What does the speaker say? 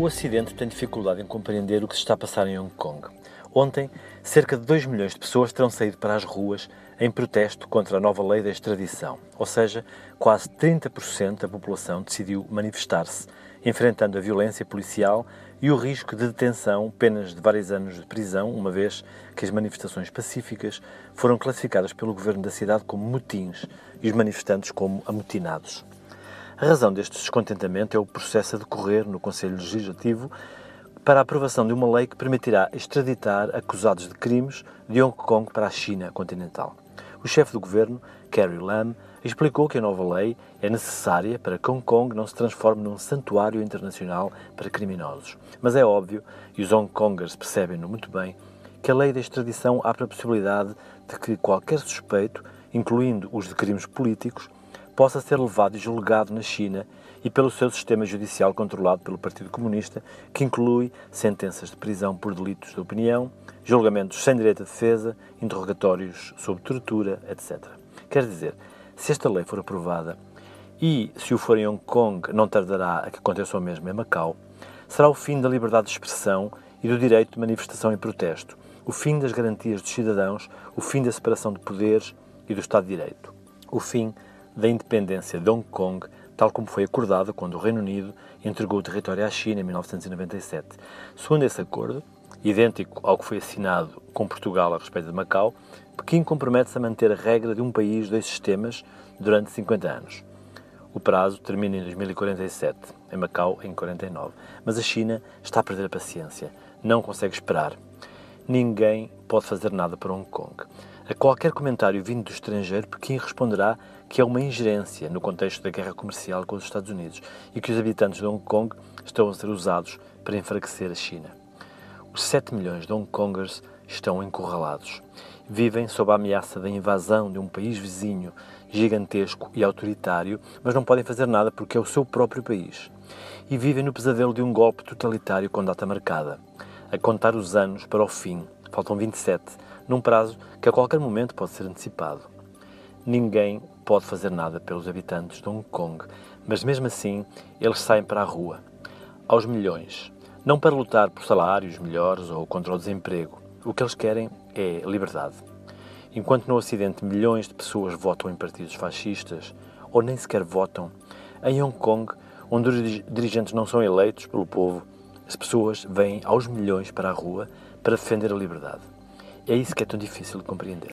O Ocidente tem dificuldade em compreender o que se está a passar em Hong Kong. Ontem, cerca de 2 milhões de pessoas terão saído para as ruas em protesto contra a nova lei da extradição, ou seja, quase 30% da população decidiu manifestar-se, enfrentando a violência policial e o risco de detenção, penas de vários anos de prisão, uma vez que as manifestações pacíficas foram classificadas pelo governo da cidade como motins e os manifestantes como amotinados. A razão deste descontentamento é o processo a decorrer no Conselho Legislativo para a aprovação de uma lei que permitirá extraditar acusados de crimes de Hong Kong para a China continental. O chefe do governo, Carrie Lam, explicou que a nova lei é necessária para que Hong Kong não se transforme num santuário internacional para criminosos. Mas é óbvio, e os Hong Kongers percebem-no muito bem, que a lei da extradição abre a possibilidade de que qualquer suspeito, incluindo os de crimes políticos, possa ser levado e julgado na China e pelo seu sistema judicial controlado pelo Partido Comunista, que inclui sentenças de prisão por delitos de opinião, julgamentos sem direito a defesa, interrogatórios sob tortura, etc. Quer dizer, se esta lei for aprovada e, se o for em Hong Kong, não tardará a que aconteça o mesmo em Macau, será o fim da liberdade de expressão e do direito de manifestação e protesto, o fim das garantias dos cidadãos, o fim da separação de poderes e do Estado de Direito, o fim da independência de Hong Kong, tal como foi acordado quando o Reino Unido entregou o território à China em 1997. Segundo esse acordo, idêntico ao que foi assinado com Portugal a respeito de Macau, Pequim compromete-se a manter a regra de um país, dois sistemas durante 50 anos. O prazo termina em 2047, em Macau em 49. Mas a China está a perder a paciência, não consegue esperar. Ninguém pode fazer nada para Hong Kong. A qualquer comentário vindo do estrangeiro, Pequim responderá que é uma ingerência no contexto da guerra comercial com os Estados Unidos e que os habitantes de Hong Kong estão a ser usados para enfraquecer a China. Os 7 milhões de Hong Kongers estão encurralados. Vivem sob a ameaça da invasão de um país vizinho gigantesco e autoritário, mas não podem fazer nada porque é o seu próprio país. E vivem no pesadelo de um golpe totalitário com data marcada. A contar os anos para o fim, faltam 27, num prazo que a qualquer momento pode ser antecipado. Ninguém pode fazer nada pelos habitantes de Hong Kong, mas mesmo assim eles saem para a rua, aos milhões, não para lutar por salários melhores ou contra o desemprego. O que eles querem é liberdade. Enquanto no Ocidente milhões de pessoas votam em partidos fascistas ou nem sequer votam, em Hong Kong, onde os dirigentes não são eleitos pelo povo, as pessoas vêm aos milhões para a rua para defender a liberdade. É isso que é tão difícil de compreender.